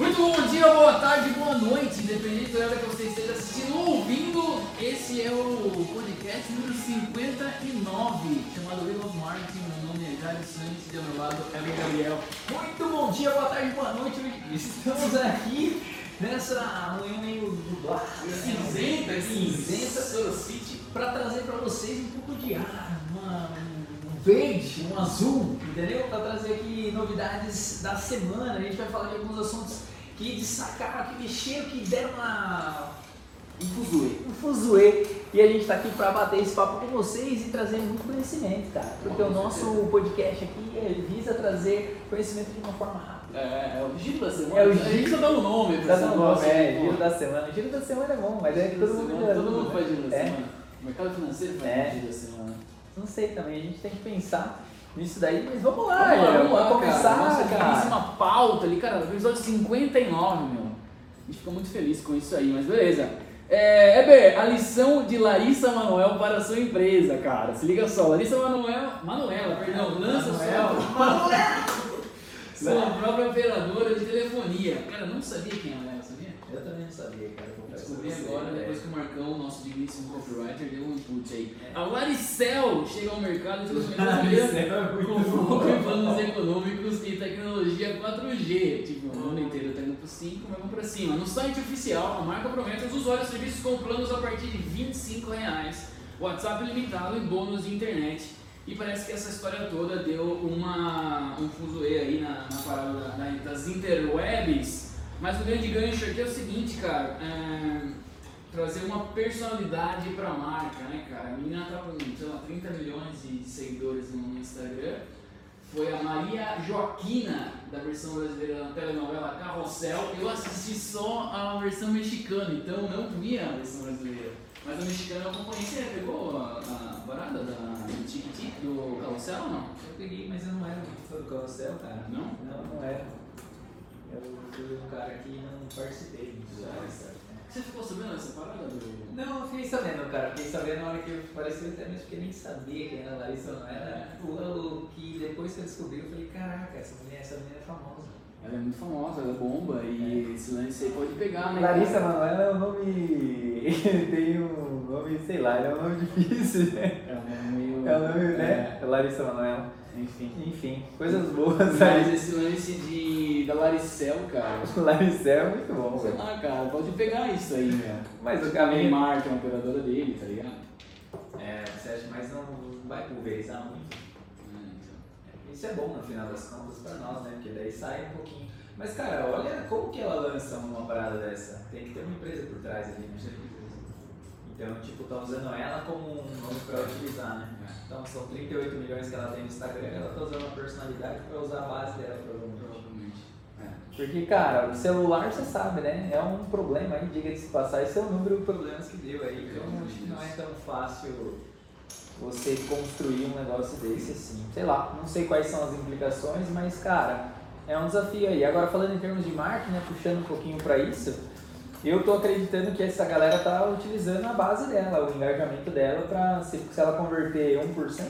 Muito bom dia, boa tarde, boa noite, independente da hora que você esteja assistindo ou ouvindo. Esse é o podcast número 59, chamado Wheel of Marketing. Meu nome é Jário Santos e ao meu lado é o Gabriel. Muito bom dia, boa tarde, boa noite. Estamos aqui nessa manhã meio nublada, Cinzenta, cinzenta, Soul City. para trazer para vocês um pouco de ar, uma, um verde, um azul, entendeu? Para trazer aqui novidades da semana. A gente vai falar de alguns assuntos que destacaram, que mexeram, que deram uma, Um fuzuê. um fuzuê. E a gente está aqui para bater esse papo com vocês e trazer muito conhecimento, cara. Porque o nosso podcast aqui visa trazer conhecimento de uma forma rápida. É, é o giro da semana. É o giro- dá um nome Tá esse negócio. é, giro da semana. Giro da semana é bom, mas é que da todo mundo semana, Todo mundo faz giro da É. semana. O mercado financeiro faz É. giro da semana. Não sei também, a gente tem que pensar nisso daí, mas vamos lá, Vamos lá, vamos lá, vamos cara. começar, Nossa, cara. belíssima pauta ali, cara. Episódio 59, meu. A gente fica muito feliz com isso aí, mas beleza. É, Eber, a lição de Larissa Manoel para a sua empresa, cara. Se liga só, Larissa Manoel, Manuela, perdão, lança Manuela. sua, sua própria operadora de telefonia. Cara, eu não sabia quem ela era, sabia? Eu também não sabia, cara. Descobri agora, é. depois que o Marcão, nosso digníssimo copywriter, deu um input aí. É. A Laricel chega ao mercado de é com foco em planos econômicos e tecnologia 4G. Tipo, o mundo inteiro tá indo pro 5, mas vamos pra cima. No site oficial, a marca promete aos usuários serviços com planos a partir de 25 reais, WhatsApp ilimitado e bônus de internet. E parece que essa história toda deu uma, um fuzuê aí na, na parada da- da- das interwebs. Mas o grande gancho aqui é o seguinte, cara. é, trazer uma personalidade pra marca, né, cara? A menina tá com, sei lá, 30 milhões de seguidores no Instagram. Foi a Maria Joaquina, da versão brasileira da telenovela Carrossel. Eu assisti só a versão mexicana, então não vi a versão brasileira. Mas a mexicana eu acompanhei. Você pegou a, a parada da do Tic-Tic do Carrossel ou não? Eu peguei, mas eu não era fã do carrossel, cara. Não? Não, não era. Eu fui um cara que não participei carrossel. Você ficou sabendo dessa parada do. Não, eu fiquei sabendo, cara. Fiquei sabendo na hora que apareceu até mesmo porque nem sabia quem era a Larissa, não era. O, o que depois que eu descobri, eu falei, caraca, essa mulher, essa menina é famosa. Ela é muito famosa, ela bomba e esse lance aí pode pegar, né? Larissa? Manoela é um nome. tem um nome, sei lá, é um nome difícil, né? É um nome meio. É o nome, né? É, Larissa Manoela. Enfim. Enfim, coisas boas Mas aí. esse lance de, da Laricel, cara. Larissa é muito bom, Sei velho. lá, cara, pode pegar isso aí, meu. Mas o A caminho. Neymar, que é uma operadora dele, tá ligado? É, você acha, mas não vai pulverizar muito. É, então. Isso é bom no final das contas pra nós, né? Porque daí sai um pouquinho. Mas cara, olha como que ela lança uma parada dessa. Tem que ter uma empresa por trás ali, né? Então, tipo, tá usando ela como um nome pra utilizar, né? Então são 38 milhões que ela tem no Instagram, ela tá usando a personalidade pra usar a base dela, provavelmente. É. Porque, cara, o celular você sabe, né? É um problema aí, diga-se de passar, esse é o número de problemas que deu aí. Então acho que não é tão fácil você construir um negócio desse assim. Sei lá, não sei quais são as implicações, mas, cara, é um desafio aí. Agora, falando em termos de marketing, né, puxando um pouquinho pra isso, eu tô acreditando que essa galera tá utilizando a base dela, o engajamento dela, pra se, se ela converter 1%,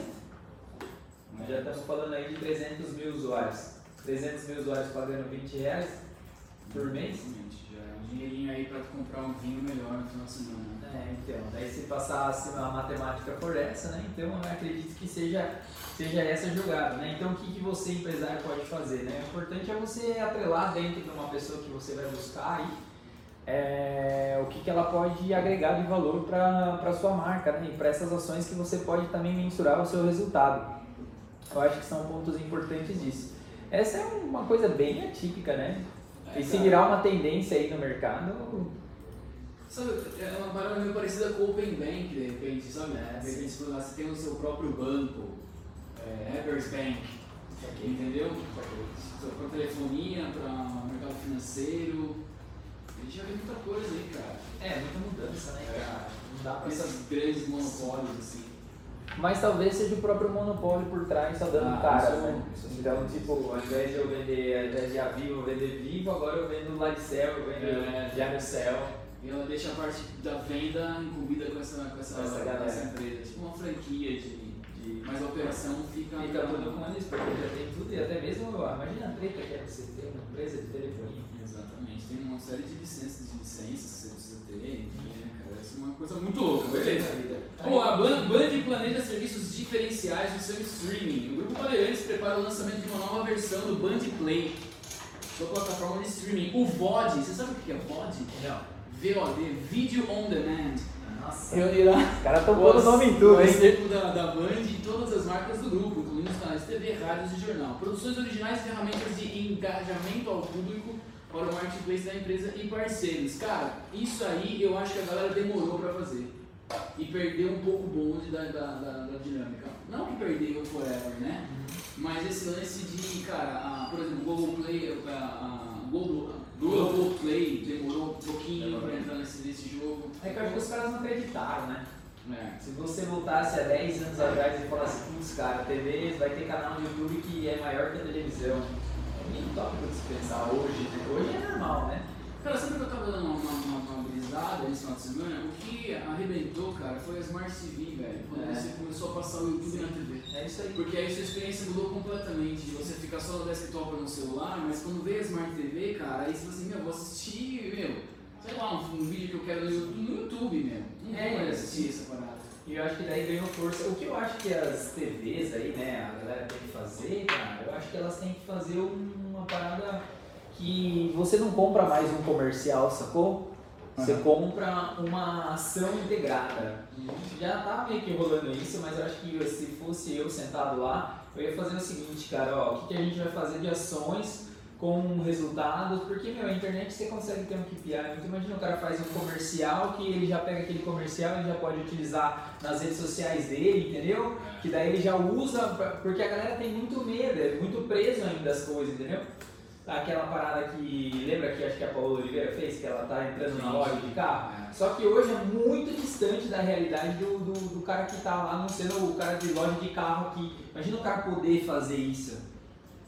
já estamos falando aí de 300 mil usuários. 300 mil usuários pagando 20 reais por mês. Exatamente, Já é um dinheirinho aí pra tu comprar um vinho melhor no final de semana. É, então, daí se passasse a matemática por essa, né? Então eu acredito que seja, seja essa a jogada, né? Então o que, que você, empresário, pode fazer, né? O importante é você atrelar dentro de uma pessoa que você vai buscar aí é, o que, que ela pode agregar de valor para a sua marca, né? E para essas ações que você pode também mensurar o seu resultado. Eu acho que são pontos importantes disso. Essa é uma coisa bem atípica, né? É, E se virar uma tendência aí no mercado, Sabe, é uma parada meio parecida com o Open Bank, de repente, sabe? É, de repente, você tem o seu próprio banco, é, Evers Bank, entendeu? Para telefonia, para mercado financeiro. A gente já vê muita coisa aí, cara. É, muita mudança, né, cara? Não dá pra Esses grandes monopólios, assim. Mas talvez seja o próprio monopólio por trás só dando Ah, cara, isso- né? isso- Então, tipo, ao invés de eu vender, ao invés de a Vivo, eu vender Vivo, agora eu vendo Ladicel, eu vendo É. Janocel. E ela deixa a parte da venda incumbida com essa, com essa, Essa com essa empresa. Tipo uma franquia de. de mas a operação fica. Fica tudo com eles, porque já tem tudo, e até mesmo, imagina a treta que é você ter uma empresa de telefonia. Tem uma série de licenças, de licenças que você precisa ter, enfim, né, cara? Isso é uma coisa muito louca, beleza? Bom, a Band, Band planeja serviços diferenciais no seu streaming. O Grupo Bandeirantes prepara o lançamento de uma nova versão do Band Play, sua plataforma de streaming. O VOD, você sabe o que é VOD? Não. VOD, Video On Demand. Nossa. Reunirá Os caras estão pondo nome em tudo, o hein? acervo da, da Band e todas as marcas do grupo, incluindo os canais de TV, rádios e jornal. Produções originais e ferramentas de engajamento ao público para o marketplace da empresa e parceiros. Cara, isso aí eu acho que a galera demorou para fazer. E perdeu um pouco o bonde da, da, da, da dinâmica. Não que perdeu forever, né? Mas esse lance de, cara, a, por exemplo, o Google Play, a, a Google, Google Play demorou um pouquinho para entrar nesse, nesse jogo. É que eu acho que os caras não acreditaram, né? É. Se você voltasse há 10 anos atrás e falasse, putz, cara, TV vai ter canal no YouTube que é maior que a televisão. Tópico de se pensar hoje, né? Hoje é normal, né? Cara, sabe que eu tava dando uma, uma, uma, brisada nesse final de semana? O que arrebentou, cara, foi a Smart TV, velho. Quando É. você começou a passar o YouTube na TV. É isso aí. Porque aí sua experiência mudou completamente. De você ficar só no desktop ou no celular, mas quando veio a Smart TV, cara, aí você fala assim, meu, vou assistir, meu, sei lá, um, um vídeo que eu quero no YouTube, mesmo. Não É, vou assistir essa parada. E eu acho que daí ganhou força. O que eu acho que as TVs aí, né, a galera tem que fazer, cara, eu acho que elas têm que fazer uma parada que você não compra mais um comercial, sacou? Você Aham. compra uma ação integrada. Já tá meio que rolando isso, mas eu acho que se fosse eu sentado lá, eu ia fazer o seguinte, cara, ó, o que, que a gente vai fazer de ações com resultados, porque, meu, a internet você consegue ter um KPI, então imagina o cara faz um comercial que ele já pega aquele comercial e já pode utilizar nas redes sociais dele, entendeu? Que daí ele já usa, porque a galera tem muito medo, é muito preso ainda das coisas, entendeu? Aquela parada que, lembra que acho que a Paola Oliveira fez, que ela tá entrando na loja de carro? É. Só que hoje é muito distante da realidade do, do, do cara que tá lá, não sendo o cara de loja de carro aqui. Imagina o cara poder fazer isso.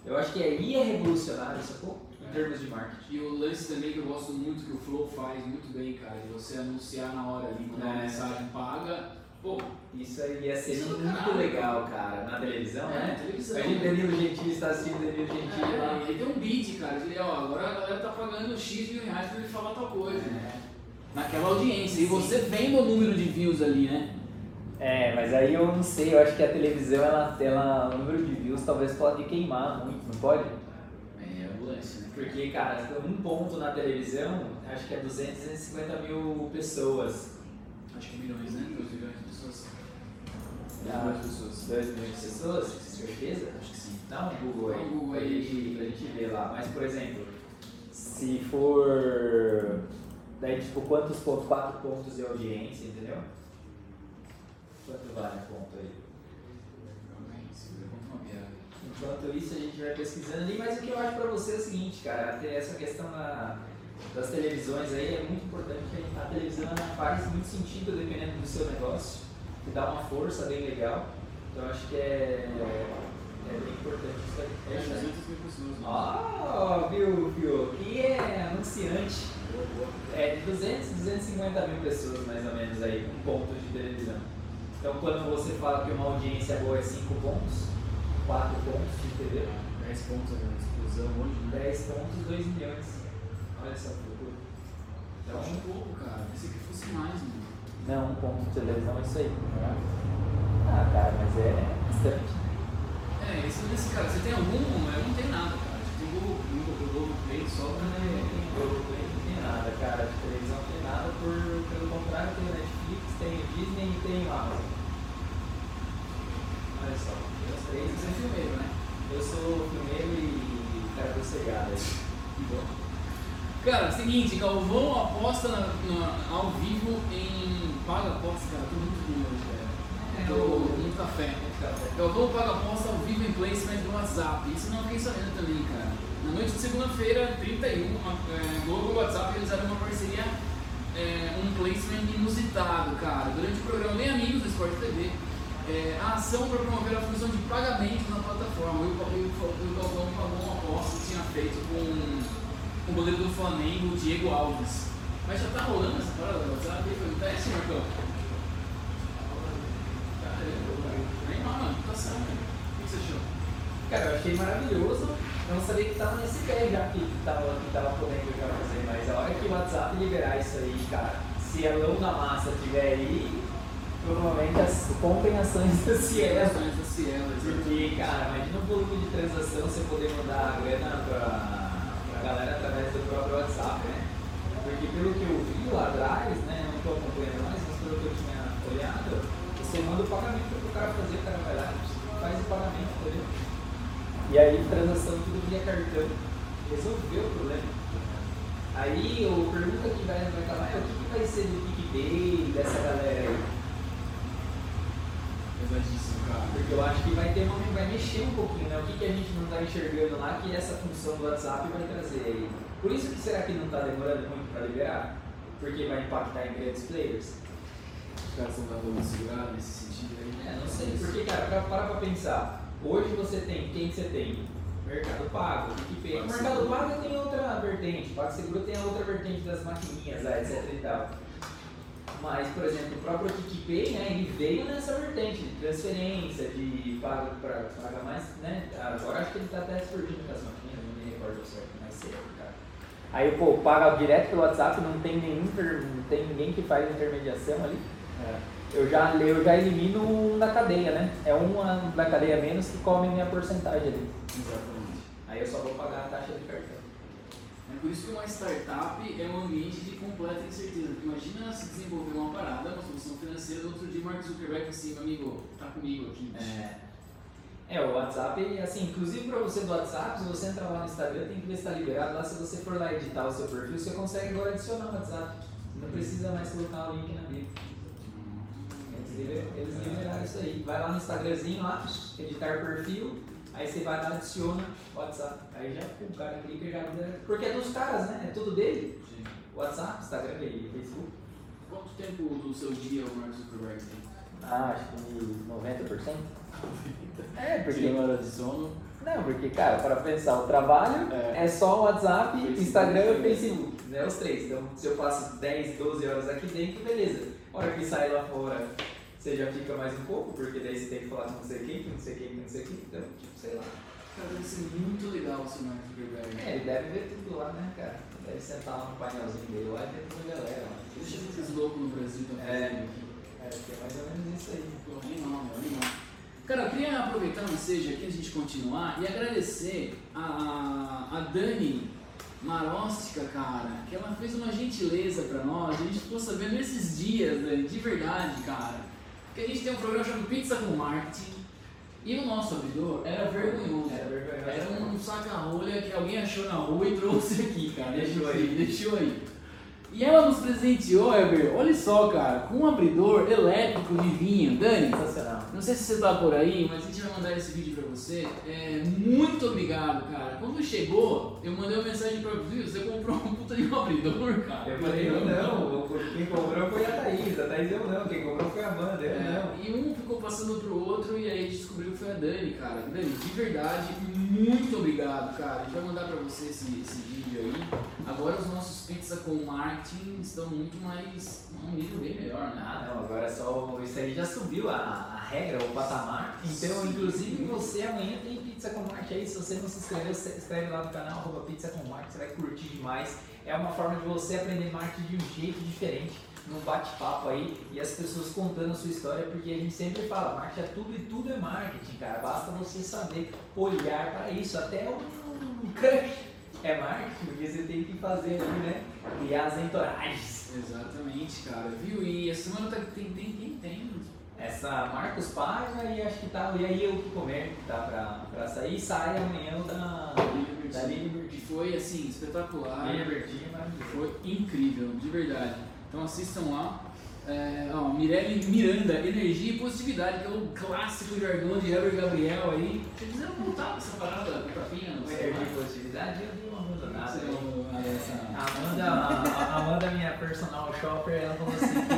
Eu acho que aí é revolucionário, sacou? Em É. termos de marketing. E o lance também que eu gosto muito, que o Flow faz muito bem, cara, de você anunciar na hora ali, a É. mensagem paga. Pô, Isso aí ia ser é muito caralho, legal, cara, na televisão, é, né? televisão. Imagina o Danilo Gentili está assistindo Danilo Gentili lá. É, e tem um bid, cara, de, ó, agora a galera tá pagando X mil reais pra ele falar tal coisa. É. Naquela audiência. E você vendo o número de views ali, né? É, mas aí eu não sei, eu acho que a televisão, ela, ela, o número de views talvez pode queimar muito, não pode? É, o lance, né? Porque, cara, um ponto na televisão, acho que é 200, 250 mil pessoas. Acho que milhões, né? 2 milhões de pessoas. Ah, milhões de pessoas. 2 milhões de pessoas, certeza? Acho que sim. Dá um Google aí, um Google pra, aí. Gente, pra gente ver lá. Mas, por exemplo, se for. Daí, tipo, quantos pontos? 4 pontos de audiência, entendeu? Quanto vale um ponto aí? Enquanto isso, a gente vai pesquisando ali. Mas o que eu acho pra você é o seguinte, cara, até essa questão da- das televisões aí é muito importante. que A televisão faz muito sentido dependendo do seu negócio, que dá uma força bem legal. Então, eu acho que é, é bem importante isso aí. É, É isso aí. 200 mil pessoas. Ó, viu, viu? Que é anunciante. É de 200, 250 mil pessoas mais ou menos aí, com pontos de televisão. Então quando você fala que uma audiência boa é 5 pontos, 4 pontos de TV, 10 pontos é uma explosão hoje, né? 10 pontos, 2 milhões. Olha só que loucura. Eu acho pouco, cara. Pensei que fosse mais, mano. Não, um ponto de televisão é isso aí. Ah, cara, mas é bastante. É, esse lance, cara, você tem algum? Eu não tenho nada, cara. Google, Google, Google Play só. Não tem Globoplay, não tem nada, cara. De televisão não tem nada, por, pelo contrário, tem o Netflix, tem o Disney e tem o Amazon. Olha só, os três. Você é filmeiro, né? Eu sou filmeiro e cara do cegado bom. Cara, seguinte, Galvão aposta na, na- ao vivo em. Paga aposta, cara, tô muito hoje, velho. É, o- café. Galvão paga aposta ao vivo em placement do WhatsApp. Isso não fiquei sabendo também, cara. Na noite de segunda-feira, 31, a é, Globo e WhatsApp realizaram uma parceria, é, um placement inusitado, cara. Durante o programa Nem Amigos do Sport TV, é, a ação para promover a função de pagamento na plataforma. O, o Galvão pagou uma aposta que tinha feito com o goleiro do Flamengo, o Diego Alves. Mas já tá rolando essa parada do WhatsApp? Foi um teste, Marcão? Mano, tá certo. O que você achou? Cara, eu achei maravilhoso. não sabia que tava nesse pé já, que tava, que tava podendo já fazer, mas a hora que o WhatsApp liberar isso aí, cara, se a mão da massa tiver aí, provavelmente as, comprem ações da Cielo. Ações da Cielo, Porque, cara, imagina o volume de transação você poder mandar a grana pra, pra galera através do próprio WhatsApp, né? Porque pelo que eu vi lá atrás, né, não estou acompanhando mais, mas pelo que eu tinha olhado, você manda o pagamento pro cara fazer, o cara vai lá faz o pagamento, entendeu? E aí transação tudo via cartão. Resolveu o problema. Aí o pergunta que vai, acabar é o que, que vai ser do PicPay, dessa galera aí? Pesadíssimo, cara. Porque eu acho que vai ter uma, vai mexer um pouquinho, né? O que, que a gente não está enxergando lá que essa função do WhatsApp vai trazer aí. Por isso que será que não está demorando muito para liberar? Porque vai impactar em grandes players? Os caras estão dando uma segurada nesse sentido aí. É, não sei, porque cara, para para pensar, hoje você tem, quem que você tem? Mercado Pago, PicPay. O Mercado Pago tem outra vertente, o PagSeguro tem a outra vertente das maquininhas, lá, etc e tal. Mas, por exemplo, o próprio PicPay, né, ele veio nessa vertente de transferência, de paga para pagar mais, né? Agora acho que ele está até surgindo com as maquininhas, não me recordo certo, mais cedo, cara. Aí, pô, paga direto pelo WhatsApp, não tem nenhum, não tem ninguém que faz intermediação ali. É. Eu já, eu já elimino um da cadeia, né? É uma da cadeia menos que come minha porcentagem ali. Exatamente. Aí eu só vou pagar a taxa de cartão. É por isso que uma startup é um ambiente de completa incerteza. Porque imagina se desenvolver uma parada, uma solução financeira, no outro dia Mark Zuckerberg assim, meu amigo, tá comigo aqui. É, é o WhatsApp, assim, inclusive para você do WhatsApp, se você entrar lá no Instagram, tem que ver se está liberado. Lá, se você for lá editar o seu perfil, você consegue agora adicionar o WhatsApp. Não precisa mais colocar o link na bio. Eles, eles liberaram isso aí. Vai lá no Instagramzinho, lá, editar perfil, aí você vai lá, adiciona WhatsApp. Aí já o cara clica e já libera. Porque é dos caras, né? É tudo dele. Sim. WhatsApp, Instagram e Facebook. Quanto tempo do seu dia o Mark Zuckerberg tem? Ah, acho que 90%. É, porque. Uma hora de sono. Não, porque, cara, para pensar, o trabalho é, É. só o WhatsApp, Facebook, Instagram e. Facebook, né? Os três. Então, se eu passo 10, 12 horas aqui dentro, beleza. A hora que sai lá fora, você já fica mais um pouco, porque daí você tem que falar com não sei quem, com não sei quem, com não sei quem. Então, tipo, sei lá. Cara, deve ser muito legal o seu Mark Zuckerberg. É, ele deve ver tudo lá, né, cara? Deve sentar lá no painelzinho dele lá e ver toda a galera lá. Deixa esses loucos no Brasil estão É. É, que é mais ou menos isso aí. Pô, Animal, meu, animal. Cara, eu queria aproveitar o seja aqui a gente continuar e agradecer a, a Dani Marostica, cara, que ela fez uma gentileza pra nós. A gente ficou sabendo esses dias, Dani, de verdade, cara, que a gente tem um programa chamado Pizza com Marketing e o nosso abridor era vergonhoso. Era vergonhoso. Era um saca-rolha que alguém achou na rua e trouxe aqui, cara. Deixou aí. Deixou aí. E ela nos presenteou, Eber, olha só, cara, com um abridor elétrico de vinho. Dani, Sensacional. não sei se você tá por aí, mas a gente vai mandar esse vídeo pra você. É, muito obrigado, cara. Quando chegou, eu mandei uma mensagem pra você, você comprou um puta de um abridor, cara. Eu falei, eu não, quem comprou foi a Thaís, a Thaís eu não, quem comprou foi a Amanda, eu É, não. e um ficou passando pro outro e aí a gente descobriu que foi a Dani, cara. Dani, de verdade, muito obrigado, cara. A gente vai mandar pra você esse, esse vídeo aí. Agora os nossos pizza com marketing estão muito mais. um nível bem melhor, né? Ah, não, agora é só. Isso aí já subiu a, a regra, o patamar. Então, inclusive, você amanhã tem pizza com Marte aí. Se você não se inscreveu, se inscreve lá no canal, arroba pizza com Marte, você vai curtir demais. É uma forma de você aprender marketing de um jeito diferente, num bate-papo aí, e as pessoas contando a sua história, porque a gente sempre fala, marketing é tudo e tudo é marketing, cara. Basta você saber olhar para isso. Até um crush é marketing, porque você tem que fazer ali, né? Criar as entouragens. Exatamente, cara. Viu? E a semana tá, tem, tem, tem, tem. Essa Marcos Paiva e acho que tá. E aí eu que comer que tá pra, pra sair, sai amanhã da. Da Lili Que foi assim, espetacular. Lili Bertin maravilhoso. Foi incrível, de verdade. Então assistam lá. É, ó, Mirelle Miranda, energia e positividade, que é o clássico jargão de Heber Gabriel aí. Vocês quiseram voltar essa parada? Com energia e positividade, ah, É, a Amanda, a, Amanda, minha personal shopper, ela falou assim que.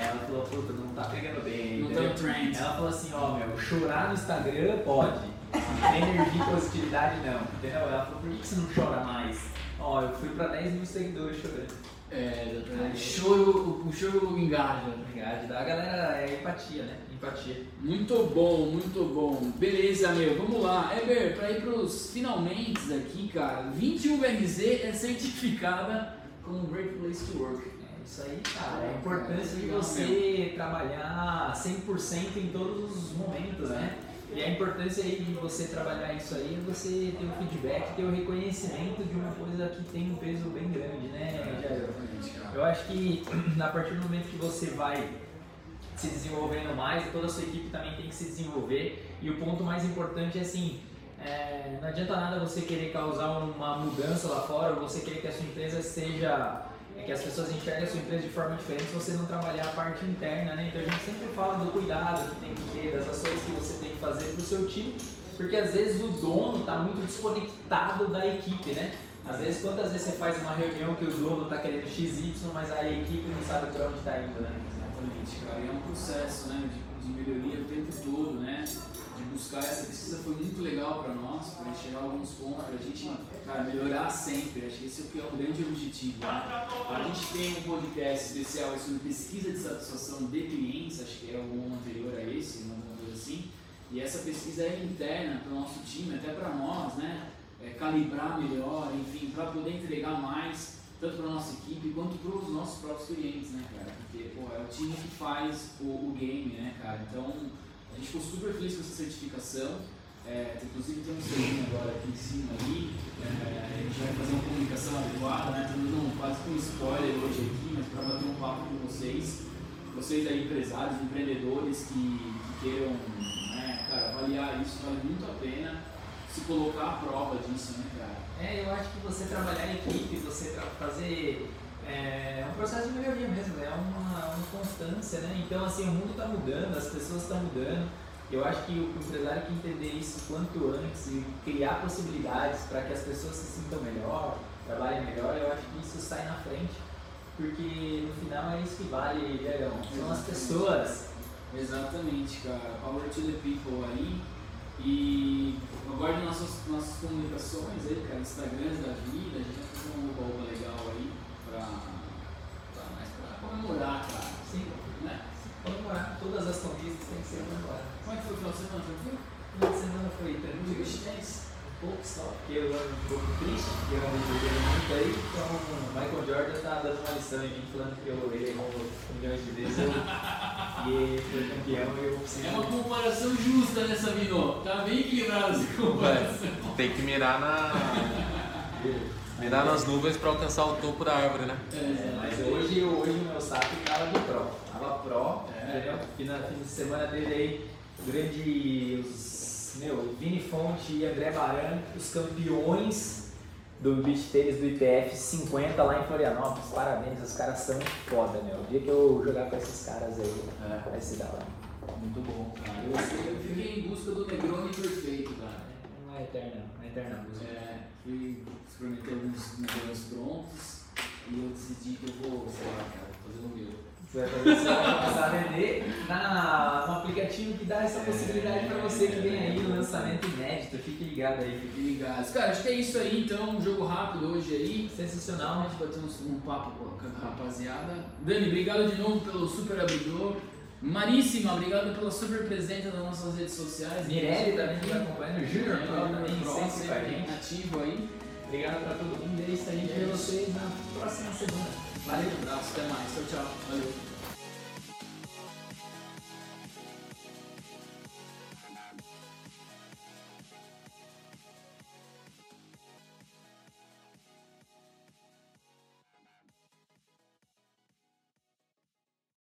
Ela falou, puta, não tá pegando bem. Não no trend. Ela falou assim, ó, meu, chorar no Instagram pode. Energia e positividade não. Entendeu? Ela falou, por que que você não chora mais? Ó, eu fui pra 10 mil seguidores chorando. É, exatamente. O choro, o choro engaja. Engaja, da galera é empatia, né? Empatia. Muito bom, muito bom. Beleza, meu, vamos lá. Eber, para ir pros finalmente aqui, cara, 21BRZ é certificada como Great Place to Work. É isso aí, cara. É a importância de você trabalhar 100% em todos os momentos, né? E a importância aí de você trabalhar isso aí é você ter o feedback, ter o reconhecimento de uma coisa que tem um peso bem grande, né, Jair? Eu acho que a partir do momento que você vai se desenvolvendo mais, toda a sua equipe também tem que se desenvolver. E o ponto mais importante é assim, é, não adianta nada você querer causar uma mudança lá fora, ou você querer que a sua empresa seja é que as pessoas enxerguem a sua empresa de forma diferente se você não trabalhar a parte interna, né? Então a gente sempre fala do cuidado que tem que ter, das ações que você tem que fazer para o seu time, porque às vezes o dono está muito desconectado da equipe, né? Às vezes, quantas vezes você faz uma reunião que o dono está querendo XY, mas a equipe não sabe para onde está indo, né? Exatamente, cara. E é um processo né, de, de melhoria o tempo todo, né? Buscar essa pesquisa foi muito legal para nós, para enxergar alguns pontos, para a gente cara, melhorar sempre. Acho que esse é é o grande objetivo. Né? A gente tem um podcast especial sobre pesquisa de satisfação de clientes, acho que é o anterior a esse, uma coisa assim. E essa pesquisa é interna para o nosso time, até para nós, né? É, calibrar melhor, enfim, para poder entregar mais, tanto para a nossa equipe quanto para os nossos próprios clientes, né, cara? Porque pô, é o time que faz o, o game, né, cara? Então a gente ficou super feliz com essa certificação. É, inclusive tem um selinho agora aqui em cima aí. É, a gente vai fazer uma comunicação adequada, né? Estamos quase que um spoiler hoje aqui, mas para bater um papo com vocês, vocês aí empresários, empreendedores que, que queiram né, cara, avaliar isso, vale muito a pena se colocar à prova disso, né, cara? É, eu acho que você trabalhar em equipe, você fazer é um processo de melhoria mesmo, é uma, uma constância, né? Então, assim, o mundo está mudando, as pessoas estão mudando. Eu acho que o empresário tem que entender isso quanto antes e criar possibilidades para que as pessoas se sintam melhor, trabalhem melhor, eu acho que isso sai na frente, porque no final é isso que vale, Verão. São as pessoas. Exatamente, cara. Power to the people aí. E aguarde nossas, nossas comunicações aí, cara, Instagrams da vida, a gente vai fazer uma roupa legal aí pra, pra, mais pra comemorar, cara. Sim, Né? comemorar. Todas as conquistas têm que ser comemoradas. Como é que foi o final de semana? Tranquilo? O final de semana foi tranquilo. Tennis? pouco só, porque eu ando um pouco triste, porque eu ando jogando muito aí, então o Michael Jordan tá dando uma lição em mim, falando que eu, ele errou milhões de vezes eu, e ele foi campeão e eu preciso... É uma comparação justa nessa Minô. Tá bem equilibrada essa comparação. Tem que mirar na. mirar nas nuvens pra alcançar o topo da árvore, né? É, mas hoje, hoje o meu saco tava de pro, tava pro, É. entendeu? Fim, de semana teve aí grande, os, meu, Vini Fonte e André Baran, os campeões do beach tênis do IPF 50 lá em Florianópolis. Parabéns, os caras são foda, meu. O dia que eu jogar com esses caras aí, É. vai se dar lá. Muito bom, cara. Eu, eu fiquei em busca do Negroni perfeito, cara. Não é eterna, é eterna música. É, fui experimentar alguns modelos prontos e eu decidi que eu vou, sei lá, cara, fazer o meu. Você vai fazer isso, vai começar a vender na, no aplicativo que dá essa possibilidade pra você que vem aí, lançamento inédito. Fique ligado aí. Fiquem ligados. Cara, acho que é isso aí então, um jogo rápido hoje aí. Sensacional, A gente bateu um, um papo com a rapaziada. Dani, obrigado de novo pelo super abridor. Maríssima, obrigado pela super presença nas nossas redes sociais. Mirelli também que está acompanhando, Júnior também Pro, sempre com a gente. ativo aí. Obrigado pra todo mundo. E é a gente vê vocês na próxima semana. Valeu, um abraço, até mais. Tchau, tchau. Valeu.